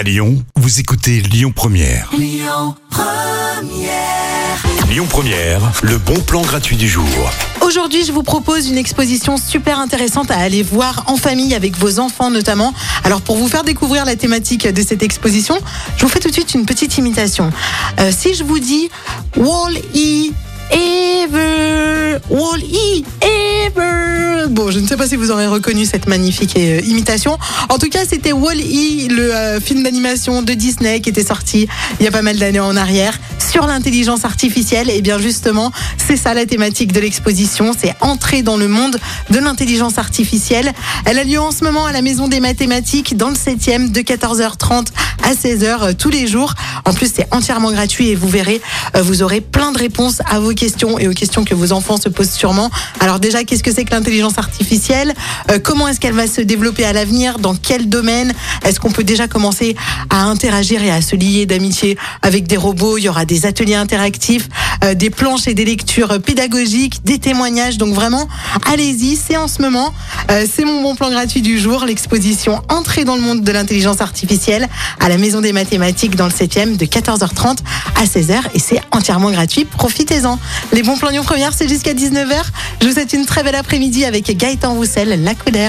À Lyon, vous écoutez Lyon Première. Lyon Première. le bon plan gratuit du jour. Aujourd'hui, je vous propose une exposition super intéressante à aller voir en famille avec vos enfants notamment. Alors pour vous faire découvrir la thématique de cette exposition, je vous fais tout de suite une petite imitation. Euh, si je vous dis Wall-E Ever, Wall-E. Je ne sais pas si vous aurez reconnu cette magnifique euh, imitation. En tout cas, c'était Wall-E, le euh, film d'animation de Disney qui était sorti il y a pas mal d'années en arrière sur l'intelligence artificielle. Et bien justement, c'est ça la thématique de l'exposition, c'est entrer dans le monde de l'intelligence artificielle. Elle a lieu en ce moment à la Maison des Mathématiques dans le 7e de 14h30 à 16h euh, tous les jours. En plus, c'est entièrement gratuit et vous verrez, euh, vous aurez plein de réponses à vos questions et aux questions que vos enfants se posent sûrement. Alors déjà, qu'est-ce que c'est que l'intelligence artificielle? Euh, Comment est-ce qu'elle va se développer à l'avenir? Dans quel domaine? Est-ce qu'on peut déjà commencer à interagir et à se lier d'amitié avec des robots? Il y aura des ateliers interactifs, euh, des planches et des lectures pédagogiques, des témoignages. Donc vraiment, allez-y, c'est en ce moment. Euh, c'est mon bon plan gratuit du jour, l'exposition Entrée dans le monde de l'intelligence artificielle à la Maison des Mathématiques dans le 7e de 14h30 à 16h et c'est entièrement gratuit. Profitez-en. Les bons plans Lyon Première, c'est jusqu'à 19h. Je vous souhaite une très belle après-midi avec Gaëtan Roussel, la Couder.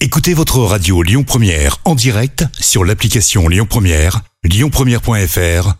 Écoutez votre radio Lyon Première en direct sur l'application Lyon Première, lyonpremière.fr